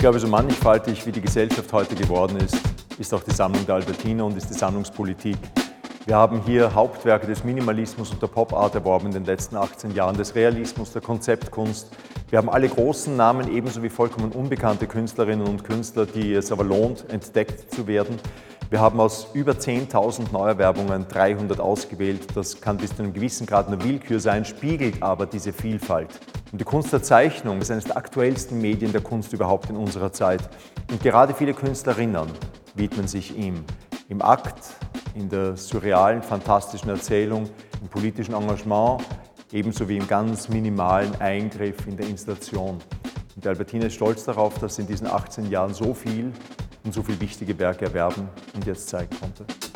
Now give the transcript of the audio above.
glaube, so mannigfaltig wie die Gesellschaft heute geworden ist, ist auch die Sammlung der Albertina und ist die Sammlungspolitik. Wir haben hier Hauptwerke des Minimalismus und der Pop-Art erworben in den letzten 18 Jahren, des Realismus, der Konzeptkunst. Wir haben alle großen Namen, ebenso wie vollkommen unbekannte Künstlerinnen und Künstler, die es aber lohnt, entdeckt zu werden. Wir haben aus über 10.000 Neuerwerbungen 300 ausgewählt. Das kann bis zu einem gewissen Grad eine Willkür sein, spiegelt aber diese Vielfalt. Und die Kunst der Zeichnung ist eines der aktuellsten Medien der Kunst überhaupt in unserer Zeit. Und gerade viele Künstlerinnen widmen sich ihm. Im Akt, in der surrealen, fantastischen Erzählung, im politischen Engagement, ebenso wie im ganz minimalen Eingriff in der Installation. Und Albertina ist stolz darauf, dass sie in diesen 18 Jahren so viel und so viele wichtige Werke erwerben und jetzt zeigen konnte.